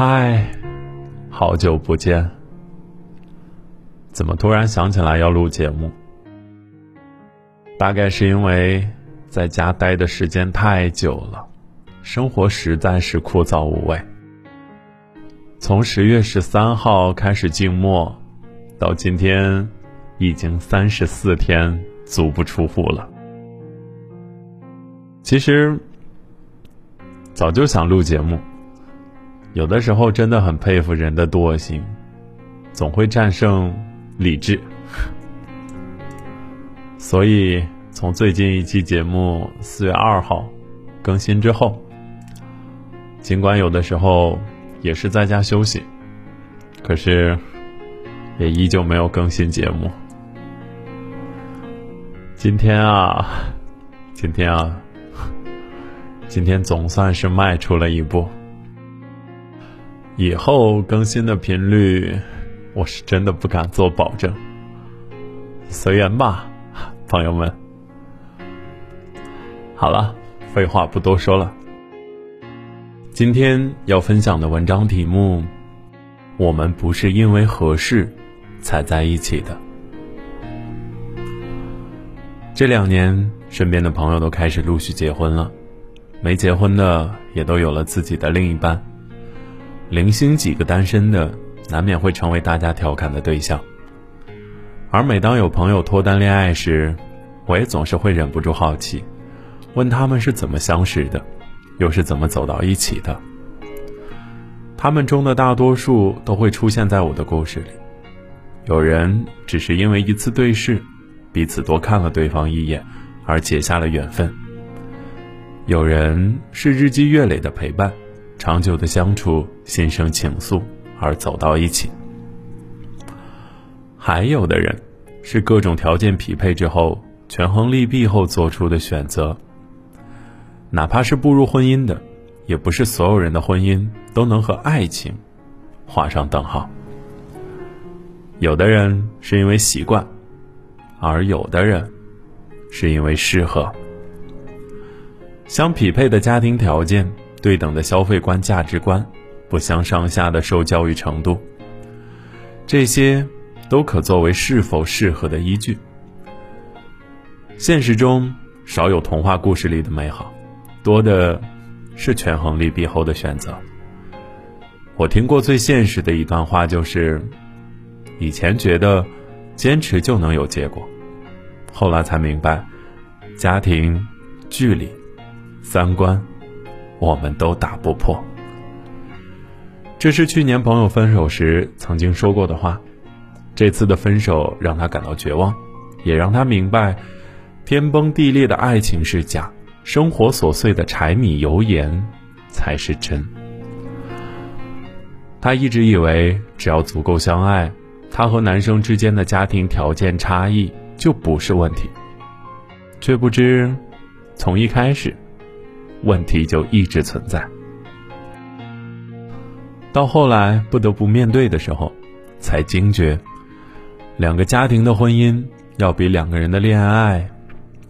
嗨，好久不见。怎么突然想起来要录节目？大概是因为在家待的时间太久了，生活实在是枯燥无味。从十月十三号开始静默，到今天，已经三十四天足不出户了。其实，早就想录节目。有的时候真的很佩服人的惰性，总会战胜理智。所以从最近一期节目四月二号更新之后，尽管有的时候也是在家休息，可是也依旧没有更新节目。今天啊，今天啊，今天总算是迈出了一步。以后更新的频率，我是真的不敢做保证。随缘吧，朋友们。好了，废话不多说了。今天要分享的文章题目：我们不是因为合适才在一起的。这两年，身边的朋友都开始陆续结婚了，没结婚的也都有了自己的另一半。零星几个单身的，难免会成为大家调侃的对象。而每当有朋友脱单恋爱时，我也总是会忍不住好奇，问他们是怎么相识的，又是怎么走到一起的。他们中的大多数都会出现在我的故事里。有人只是因为一次对视，彼此多看了对方一眼，而结下了缘分。有人是日积月累的陪伴。长久的相处，心生情愫而走到一起。还有的人，是各种条件匹配之后，权衡利弊后做出的选择。哪怕是步入婚姻的，也不是所有人的婚姻都能和爱情画上等号。有的人是因为习惯，而有的人是因为适合。相匹配的家庭条件。对等的消费观、价值观，不相上下的受教育程度，这些都可作为是否适合的依据。现实中少有童话故事里的美好，多的是权衡利弊后的选择。我听过最现实的一段话就是：以前觉得坚持就能有结果，后来才明白，家庭、距离、三观。我们都打不破。这是去年朋友分手时曾经说过的话。这次的分手让他感到绝望，也让他明白，天崩地裂的爱情是假，生活琐碎的柴米油盐才是真。他一直以为只要足够相爱，他和男生之间的家庭条件差异就不是问题，却不知，从一开始。问题就一直存在，到后来不得不面对的时候，才惊觉，两个家庭的婚姻要比两个人的恋爱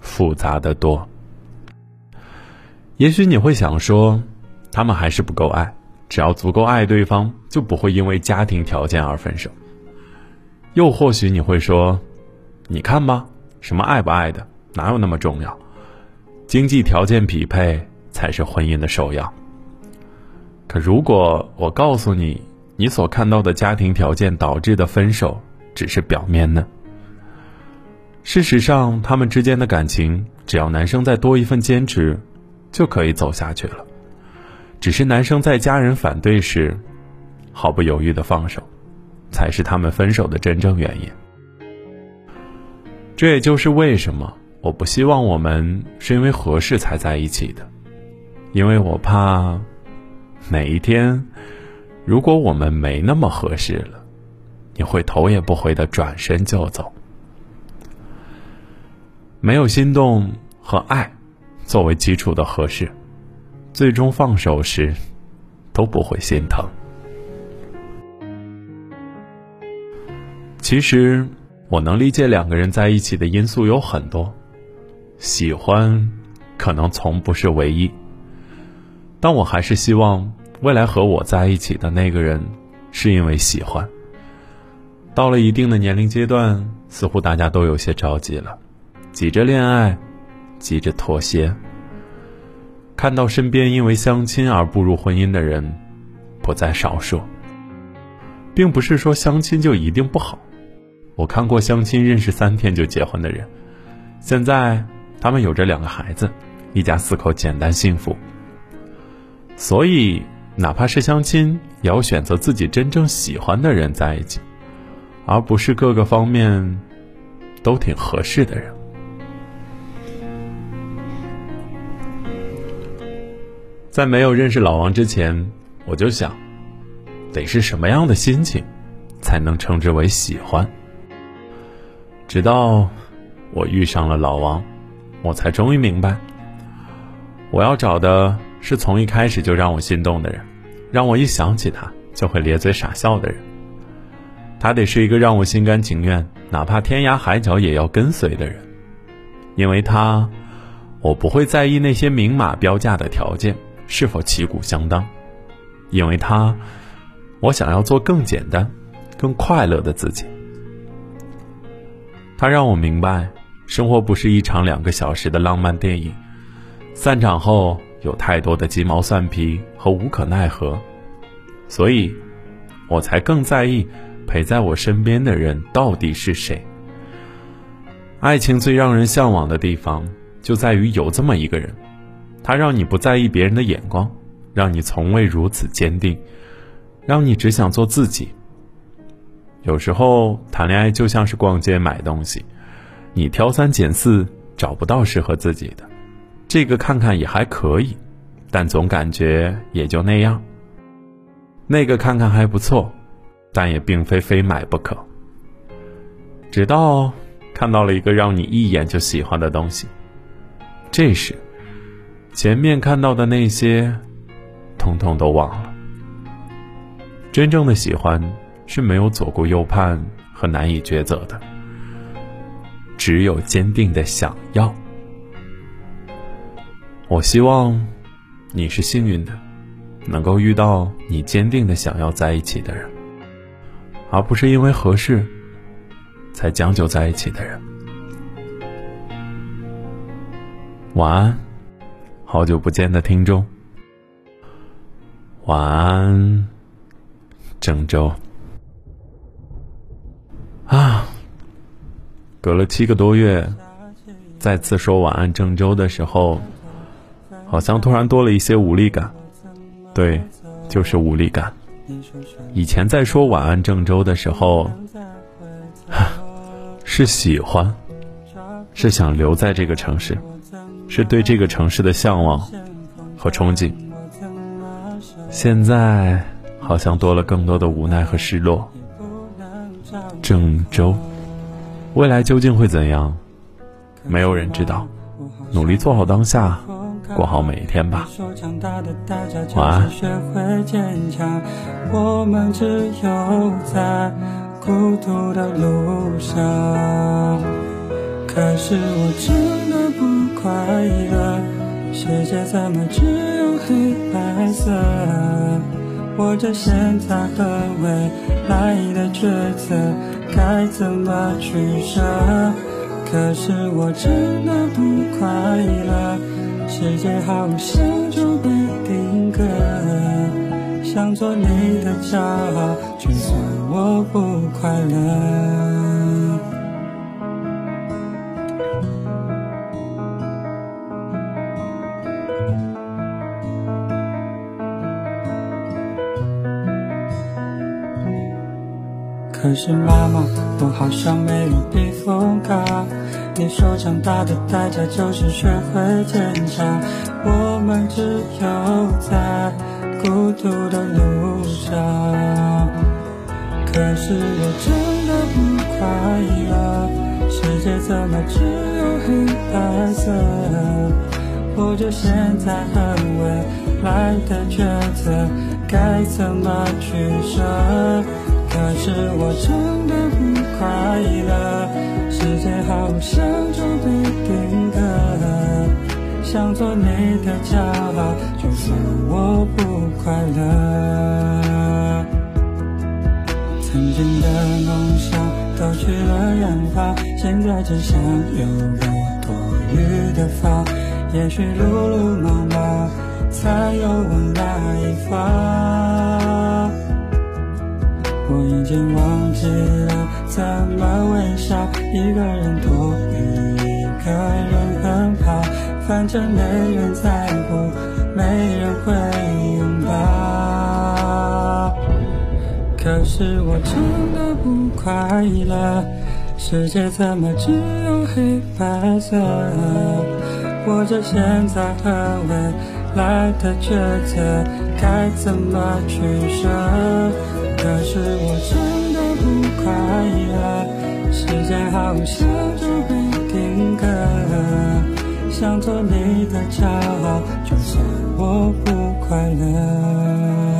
复杂的多。也许你会想说，他们还是不够爱，只要足够爱对方，就不会因为家庭条件而分手。又或许你会说，你看吧，什么爱不爱的，哪有那么重要？经济条件匹配。才是婚姻的首要。可如果我告诉你，你所看到的家庭条件导致的分手只是表面呢？事实上，他们之间的感情，只要男生再多一份坚持，就可以走下去了。只是男生在家人反对时，毫不犹豫的放手，才是他们分手的真正原因。这也就是为什么我不希望我们是因为合适才在一起的。因为我怕，哪一天，如果我们没那么合适了，你会头也不回的转身就走。没有心动和爱作为基础的合适，最终放手时都不会心疼。其实，我能理解两个人在一起的因素有很多，喜欢可能从不是唯一。但我还是希望未来和我在一起的那个人是因为喜欢。到了一定的年龄阶段，似乎大家都有些着急了，急着恋爱，急着妥协。看到身边因为相亲而步入婚姻的人，不在少数。并不是说相亲就一定不好，我看过相亲认识三天就结婚的人，现在他们有着两个孩子，一家四口简单幸福。所以，哪怕是相亲，也要选择自己真正喜欢的人在一起，而不是各个方面都挺合适的人。在没有认识老王之前，我就想。得是什么样的心情，才能称之为喜欢？直到我遇上了老王，我才终于明白，我要找的是从一开始就让我心动的人，让我一想起他就会咧嘴傻笑的人。他得是一个让我心甘情愿，哪怕天涯海角也要跟随的人，因为他，我不会在意那些明码标价的条件是否旗鼓相当，因为他。我想要做更简单、更快乐的自己。他让我明白，生活不是一场两个小时的浪漫电影，散场后有太多的鸡毛蒜皮和无可奈何，所以，我才更在意陪在我身边的人到底是谁。爱情最让人向往的地方，就在于有这么一个人，他让你不在意别人的眼光，让你从未如此坚定。让你只想做自己。有时候谈恋爱就像是逛街买东西，你挑三拣四找不到适合自己的，这个看看也还可以，但总感觉也就那样。那个看看还不错，但也并非非买不可。直到看到了一个让你一眼就喜欢的东西，这时，前面看到的那些，通通都忘了。真正的喜欢是没有左顾右盼和难以抉择的，只有坚定的想要。我希望你是幸运的，能够遇到你坚定的想要在一起的人，而不是因为合适才将就在一起的人。晚安，好久不见的听众。晚安。郑州啊，隔了七个多月，再次说晚安郑州的时候，好像突然多了一些无力感。对，就是无力感。以前在说晚安郑州的时候，是喜欢，是想留在这个城市，是对这个城市的向往和憧憬。现在。好像多了更多的无奈和失落。郑州，未来究竟会怎样？没有人知道。努力做好当下，过好每一天吧。晚安。可是我真的不快乐，世界怎么只有黑白色？或者现在和未来的抉择该怎么取舍？可是我真的不快乐，世界好像就被定格，想做你的骄傲，就算我不快乐。可是妈妈，我好像没有避风港。你说长大的代价就是学会坚强。我们只有在孤独的路上。可是我真的不快乐，世界怎么只有黑白色？或者现在和未来的抉择该怎么取舍？可是我真的不快乐，界好像就被定格，想做你的骄傲，就算我不快。乐。曾经的梦想都去了远方，现在只想有个多余的房。也许路路忙忙，才有我那一方。我已经忘记了怎么微笑，一个人躲于一个人奔跑，反正没人在乎，没人会拥抱。可是我真的不快乐，世界怎么只有黑白色？我这现在和未来的抉择，该怎么取舍？可是我真快乐，时间好像就被定格，想做你的骄傲，就算我不快乐。